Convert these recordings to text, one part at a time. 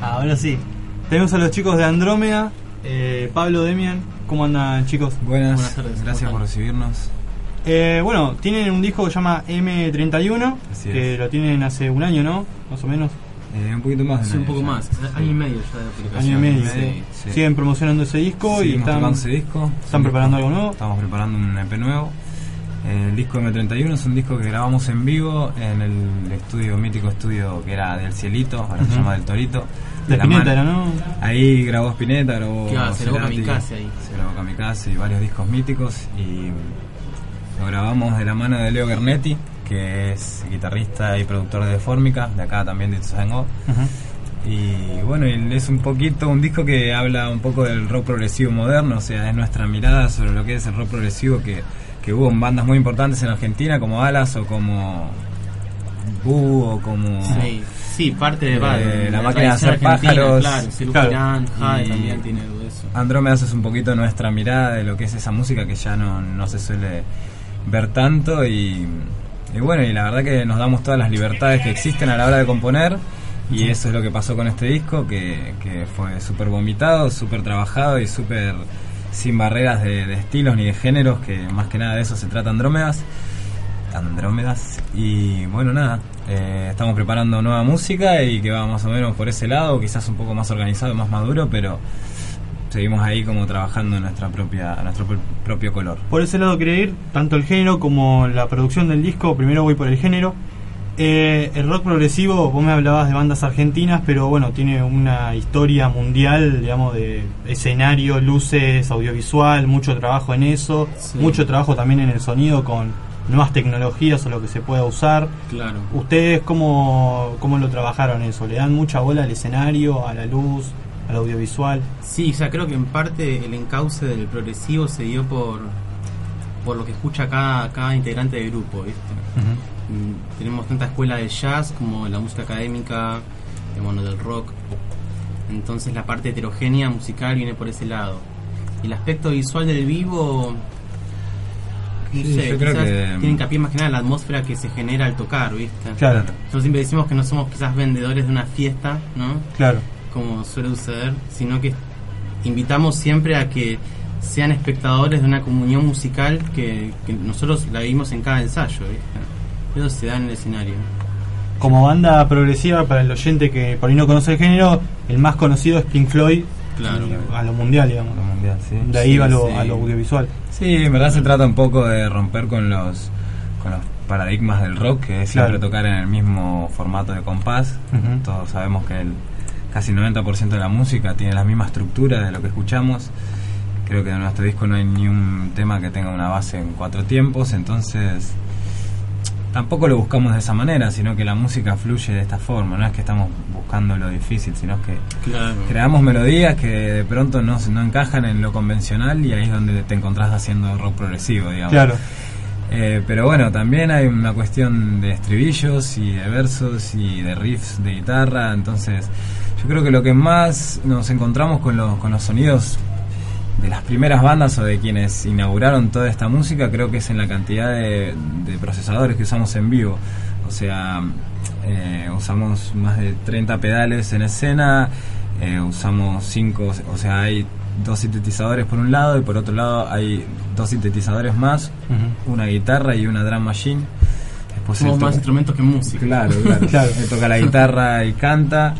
Ahora sí. Tenemos a los chicos de Andrómeda, eh, Pablo, Demian. ¿Cómo andan, chicos? Buenas, Buenas tardes, gracias ¿cómo por recibirnos. Eh, bueno, tienen un disco que se llama M31, Así que es. lo tienen hace un año, ¿no? Más o menos. Eh, un poquito más de Sí, un año poco ya. más, año y medio ya de Año publicación. y medio. Sí, sí. Siguen promocionando ese disco y están... ese disco. ¿Están preparando algo nuevo? Estamos preparando un EP nuevo. El disco M31 es un disco que grabamos en vivo en el estudio, mítico estudio que era del Cielito, ahora se llama del Torito. De la Spinetta. ¿era, ¿no? Ahí grabó Spinetta, grabó Claro, se grabó Kamikaze ahí. Se grabó Kamikaze y varios discos míticos y lo grabamos de la mano de Leo Gernetti, que es guitarrista y productor de Fórmica, de acá también de Ituzaingó. Ujú. Y bueno, y es un poquito un disco que habla un poco del rock progresivo moderno, o sea, es nuestra mirada sobre lo que es el rock progresivo que, que hubo bandas muy importantes en Argentina, como Alas o como Boo o como... Sí, sí, parte de, Eh, de la máquina de hacer pájaros. Claro, Claro. Jade Y- también tiene eso. Andrómedas es un poquito nuestra mirada de lo que es esa música que ya no, no se suele ver tanto y, y bueno, y la verdad que nos damos todas las libertades que existen a la hora de componer y eso es lo que pasó con este disco, que, que fue súper vomitado, súper trabajado y súper sin barreras de, estilos ni de géneros, que más que nada de eso se trata Andrómedas. Andrómedas y bueno nada eh, estamos preparando nueva música y que va más o menos por ese lado quizás un poco más organizado más maduro pero seguimos ahí como trabajando en nuestra propia nuestro pr- propio color Por ese lado quería ir, tanto el género como la producción del disco. Primero voy por el género. Eh, el rock progresivo, vos me hablabas de bandas argentinas, pero bueno, tiene una historia mundial, digamos, de escenario, luces, audiovisual, mucho trabajo en eso, Sí. mucho trabajo también en el sonido con nuevas tecnologías o lo que se pueda usar. Claro. ¿Ustedes cómo, cómo lo trabajaron eso? ¿Le dan mucha bola al escenario, a la luz, al audiovisual? Sí, o sea, creo que en parte el encauce del progresivo se dio por por lo que escucha cada, cada integrante del grupo, ¿viste? Tenemos tanta escuela de jazz como la música académica, bueno, del rock. Entonces la parte heterogénea musical viene por ese lado. Y el aspecto visual del vivo, no Sí, sé, yo creo que- tiene hincapié más que nada la atmósfera que se genera al tocar, ¿viste? Claro, Nosotros siempre decimos que no somos quizás vendedores de una fiesta, ¿no? claro. como suele suceder, sino que invitamos siempre a que sean espectadores de una comunión musical que, que nosotros la vivimos en cada ensayo, ¿viste? Eso se da en el escenario. Como banda progresiva, para el oyente que por ahí no conoce el género, el más conocido es Pink Floyd, Claro. y a lo mundial, digamos. Lo mundial, sí. De ahí Sí, va a lo, sí. a lo audiovisual. Sí, en verdad se trata un poco de romper con los con los paradigmas del rock, que es siempre tocar en el mismo formato de compás. Todos sabemos que el casi 90% de la música tiene la misma estructura de lo que escuchamos. Creo que en nuestro disco no hay ni un tema que tenga una base en cuatro tiempos, entonces tampoco lo buscamos de esa manera, sino que la música fluye de esta forma. No es que estamos buscando lo difícil, sino que Claro. creamos melodías que de pronto no, no encajan en lo convencional y ahí es donde te encontrás haciendo rock progresivo, digamos. Claro. Eh, pero bueno, también hay una cuestión de estribillos y de versos y de riffs de guitarra, entonces yo creo que lo que más nos encontramos con los, con los sonidos de las primeras bandas o de quienes inauguraron toda esta música, creo que es en la cantidad de, de procesadores que usamos en vivo. O sea, eh, usamos más de 30 pedales en escena, eh, usamos 5, o sea, hay dos sintetizadores por un lado y por otro lado hay dos sintetizadores más, una guitarra y una drum machine. Después Somos más instrumentos que música. Claro, claro. Claro. Él toca la guitarra y canta,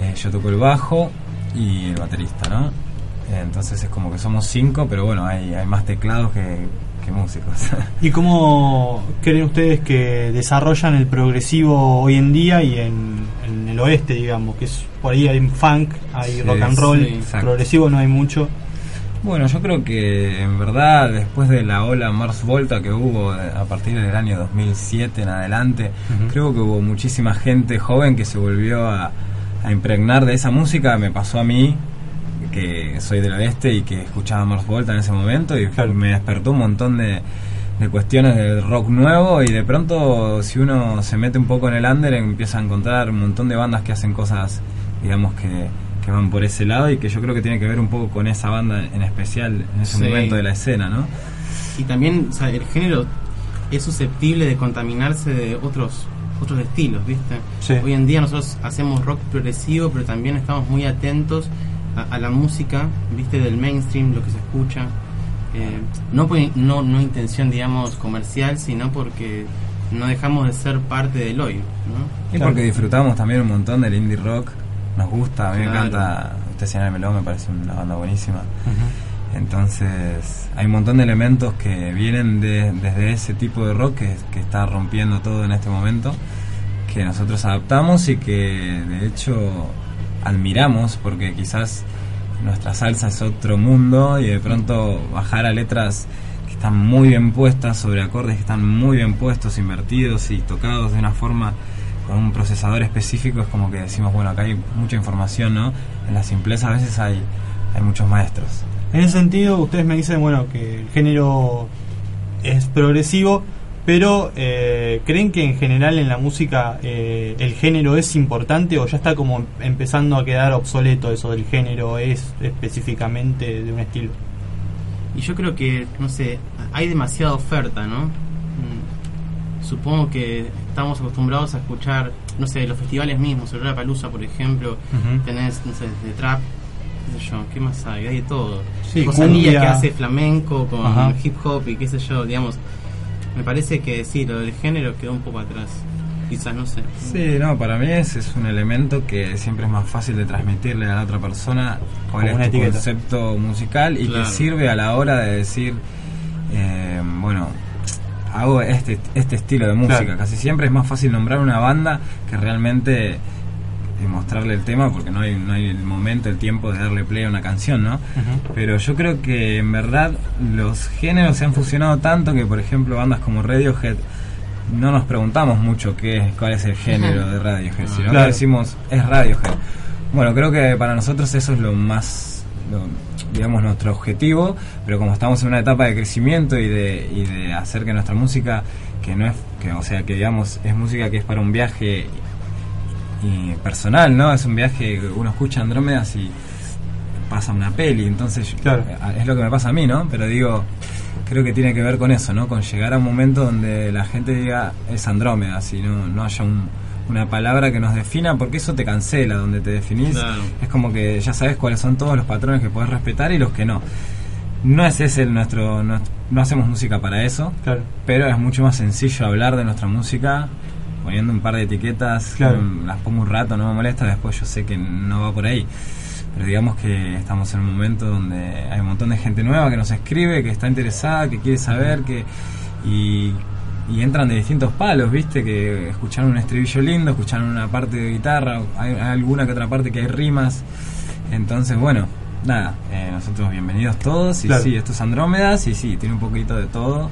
eh, yo toco el bajo y el baterista, ¿no? Entonces es como que somos cinco, pero bueno, hay, hay más teclados que, que músicos. ¿Y cómo creen ustedes que desarrollan el progresivo hoy en día y en, en el oeste, digamos? Que es por ahí hay funk, hay Sí, rock and roll, sí, progresivo no hay mucho. Bueno, yo creo que en verdad después de la ola Mars Volta que hubo eh, a partir del año 2007 en adelante, creo que hubo muchísima gente joven que se volvió a, a impregnar de esa música. Me pasó a mí, que soy del oeste y que escuchaba Mars Volta en ese momento y Claro. me despertó un montón de, de cuestiones del rock nuevo y de pronto si uno se mete un poco en el under empieza a encontrar un montón de bandas que hacen cosas, digamos que que van por ese lado y que yo creo que tiene que ver un poco con esa banda en especial en ese Sí. momento de la escena, ¿no? Y también, o sea, el género es susceptible de contaminarse de otros otros estilos, ¿viste? Sí. Hoy en día nosotros hacemos rock progresivo, pero también estamos muy atentos a, a la música, ¿viste? Del mainstream, lo que se escucha. Eh, no, por, no, no intención, digamos, comercial, sino porque no dejamos de ser parte del hoy, ¿no? Y Claro. porque disfrutamos también un montón del indie rock, nos gusta, a mí me Claro. encanta Estacionar Melón, me parece una banda buenísima. Entonces, hay un montón de elementos que vienen de, desde ese tipo de rock que, que está rompiendo todo en este momento, que nosotros adaptamos y que de hecho admiramos, porque quizás nuestra salsa es otro mundo y de pronto bajar a letras que están muy bien puestas, sobre acordes que están muy bien puestos, invertidos y tocados de una forma con un procesador específico, es como que decimos, bueno, acá hay mucha información, ¿no? En la simpleza a veces hay, hay muchos maestros. En ese sentido, ustedes me dicen, bueno, que el género es progresivo, pero eh, ¿creen que en general en la música eh, el género es importante o ya está como empezando a quedar obsoleto eso del género es específicamente de un estilo? Y yo creo que, no sé, hay demasiada oferta, ¿no? Mm, Supongo que estamos acostumbrados a escuchar, no sé, los festivales mismos, el Palusa, por ejemplo, tenés, no sé, de trap, qué sé yo, ¿qué más hay? Hay de todo. Sí, cumbia. que hace flamenco con Ajá. hip hop y qué sé yo, digamos. Me parece que sí, lo del género quedó un poco atrás. Quizás, no sé. Sí, no, para mí ese es un elemento que siempre es más fácil de transmitirle a la otra persona cuál es tu concepto musical y Claro. que sirve a la hora de decir, eh, bueno, hago este, este estilo de música. Claro. Casi siempre es más fácil nombrar una banda que realmente eh, mostrarle el tema porque no hay, no hay el momento, el tiempo de darle play a una canción, ¿no? Pero yo creo que en verdad los géneros se han fusionado tanto que, por ejemplo, bandas como Radiohead no nos preguntamos mucho qué es, cuál es el género de Radiohead, sino Claro. que decimos es Radiohead. Bueno, creo que para nosotros eso es lo más, lo- digamos, nuestro objetivo, pero como estamos en una etapa de crecimiento y de, y de hacer que nuestra música, que no es, que, o sea, que digamos, es música que es para un viaje y personal, ¿no? Es un viaje que uno escucha Andrómedas y pasa una peli, entonces Claro. es lo que me pasa a mí, ¿no? Pero digo, creo que tiene que ver con eso, ¿no? Con llegar a un momento donde la gente diga es Andrómedas y no, no haya un- una palabra que nos defina, porque eso te cancela, donde te definís. Claro. Es como que ya sabes cuáles son todos los patrones que podés respetar y los que no. No es ese el nuestro, no hacemos música para eso, Claro. pero es mucho más sencillo hablar de nuestra música poniendo un par de etiquetas, Claro. mm, las pongo un rato, no me molesta, después yo sé que no va por ahí. Pero digamos que estamos en un momento donde hay un montón de gente nueva que nos escribe, que está interesada, que quiere saber, que y, y entran de distintos palos, ¿viste? Que escucharon un estribillo lindo, escucharon una parte de guitarra, hay, hay alguna que otra parte que hay rimas. Entonces, bueno, nada, eh, nosotros bienvenidos todos y Claro. sí, esto es Andrómedas y sí, tiene un poquito de todo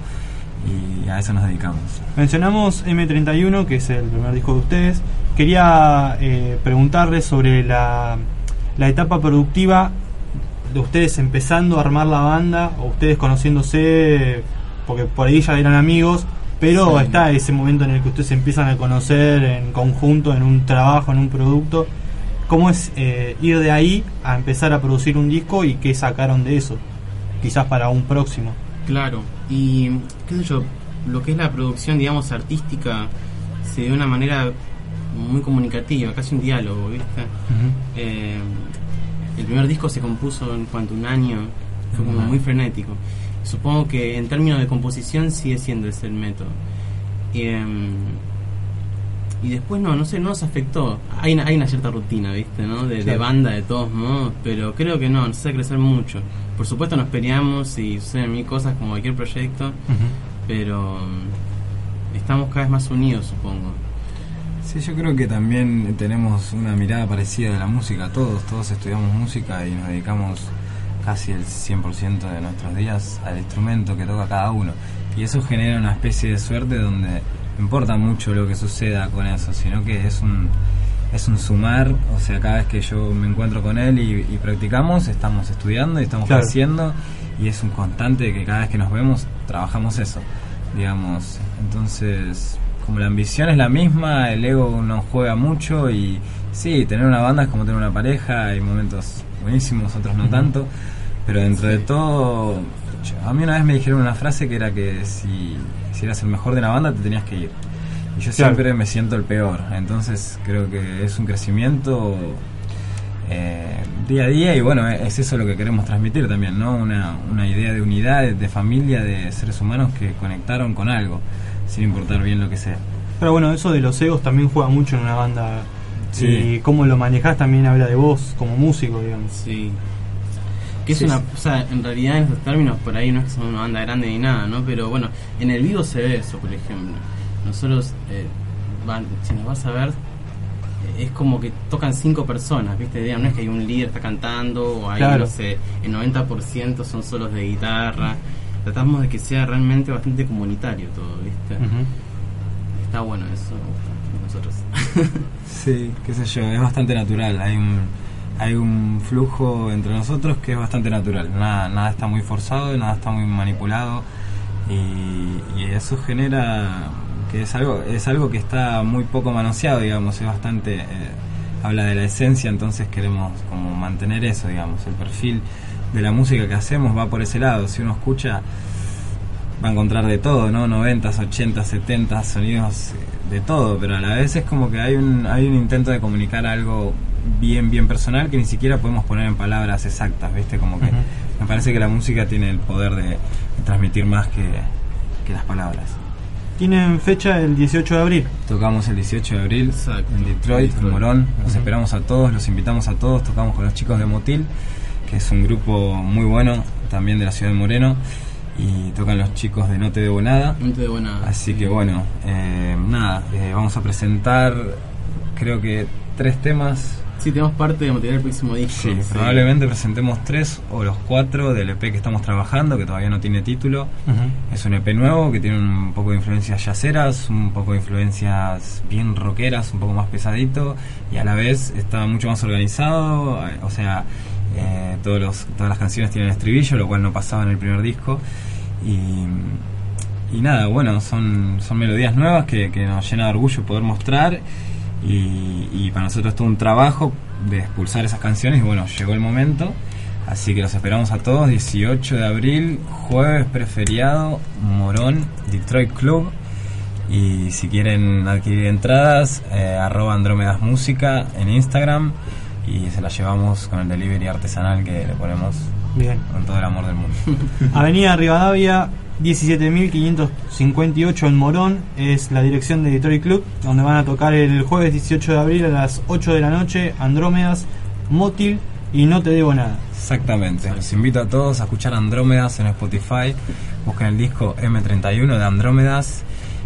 y a eso nos dedicamos. Mencionamos M31, que es el primer disco de ustedes. Quería eh, preguntarles sobre la, la etapa productiva de ustedes empezando a armar la banda, o ustedes conociéndose, porque por ahí ya eran amigos, pero Sí. está ese momento en el que ustedes empiezan a conocer en conjunto, en un trabajo, en un producto. ¿Cómo es eh, ir de ahí a empezar a producir un disco y qué sacaron de eso? Quizás para un próximo. Claro, y qué sé yo, lo que es la producción, digamos, artística, se dio de una manera muy comunicativa, casi un diálogo, ¿viste? Eh, el primer disco se compuso en cuanto un año, fue como muy frenético. Supongo que en términos de composición sigue siendo ese el método. Em, y después no, no sé, no nos afectó. Hay una, hay una cierta rutina, ¿viste? ¿no? De, de banda de todos modos, pero creo que no, nos hace crecer mucho. Por supuesto nos peleamos y suceden mil cosas como cualquier proyecto, pero mm, estamos cada vez más unidos, supongo. Sí, yo creo que también tenemos una mirada parecida de la música, todos, todos estudiamos música y nos dedicamos casi el 100% de nuestros días al instrumento que toca cada uno. Y eso genera una especie de suerte donde no importa mucho lo que suceda con eso, sino que es un, es un sumar, o sea, cada vez que yo me encuentro con él y, y practicamos, estamos estudiando y estamos Claro. creciendo y es un constante que cada vez que nos vemos trabajamos eso, digamos. Entonces, como la ambición es la misma, el ego no juega mucho y sí, tener una banda es como tener una pareja, hay momentos buenísimos, otros no tanto, pero dentro de todo, yo- a mí una vez me dijeron una frase que era que si, si eras el mejor de la banda te tenías que ir. y yo Claro. siempre me siento el peor. Entonces creo que es un crecimiento eh, día a día y bueno, es eso lo que queremos transmitir también, ¿no? Una, una idea de unidad, de, de familia, de seres humanos que conectaron con algo, sin importar bien lo que sea. Pero bueno, eso de los egos también juega mucho en una banda. Sí. Y cómo lo manejás también habla de vos como músico, digamos. Sí. Que es Sí, una, sí. o sea, en realidad en esos términos por ahí no es que somos una banda grande ni nada, ¿no? Pero bueno, en el vivo se ve eso, por ejemplo. Nosotros, eh, van- si nos vas a ver, eh, es como que tocan cinco personas, ¿viste? No es que hay un líder que está cantando o hay, Claro. no sé, el 90% son solos de guitarra. Tratamos de que sea realmente bastante comunitario todo, ¿viste? Está bueno eso, nosotros. Sí, qué sé yo, es bastante natural. Hay un, hay un flujo entre nosotros que es bastante natural. Nada, nada está muy forzado, nada está muy manipulado. Y, eso genera que es algo, es algo que está muy poco manoseado, digamos. Es bastante. eh, habla de la esencia, entonces queremos como mantener eso, digamos. El perfil de la música que hacemos va por ese lado. Si uno escucha va a encontrar de todo, ¿no? 90, 80, 70 sonidos eh, de todo, pero a la vez es como que hay un, hay un intento de comunicar algo bien, bien personal que ni siquiera podemos poner en palabras exactas, ¿viste? Como que me parece que la música tiene el poder de, de transmitir más que, que las palabras. Tienen fecha el 18 de abril. Tocamos el 18 de abril Exacto. en Detroit, en. Morón. Los esperamos a todos, los invitamos a todos. Tocamos con los chicos de Motil, que es un grupo muy bueno, también de la ciudad de Moreno. Y tocan los chicos de No Te Debo Nada. Muy de buena. Así que bueno, eh, nada, eh, vamos a presentar creo que tres temas. Sí, tenemos parte de material del próximo disco. Sí, probablemente presentemos tres o los cuatro del EP que estamos trabajando, que todavía no tiene título. Es un EP nuevo que tiene un poco de influencias yaceras, un poco de influencias bien rockeras, un poco más pesadito y a la vez está mucho más organizado, o sea, eh, todos los, todas las canciones tienen estribillo, lo cual no pasaba en el primer disco. Y, y nada, bueno, son, son melodías nuevas que, que nos llena de orgullo poder mostrar y, y para nosotros es todo un trabajo de expulsar esas canciones y bueno, llegó el momento. Así que los esperamos a todos, 18 de abril, jueves preferiado, Morón, Detroit Club. Y si quieren adquirir entradas, eh, arroba Andrómedas Música en Instagram y se las llevamos con el delivery artesanal que le ponemos Bien. con todo el amor del mundo. Avenida Rivadavia, 17.558 en Morón, es la dirección de Detroit Club, donde van a tocar el jueves 18 de abril a las 8 de la noche, Andrómedas, Motil y No Te Debo Nada. Exactamente, los invito a todos a escuchar Andrómedas en Spotify, busquen el disco M31 de Andrómedas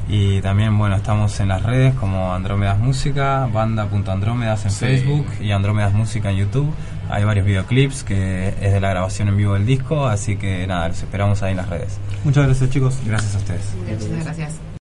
y también bueno, estamos en las redes como Andrómedas Música, banda.andrómedas en Sí. Facebook y Andrómedas Música en YouTube. Hay varios videoclips que es de la grabación en vivo del disco, así que nada, los esperamos ahí en las redes. Muchas gracias chicos. Gracias a ustedes. Muchas gracias.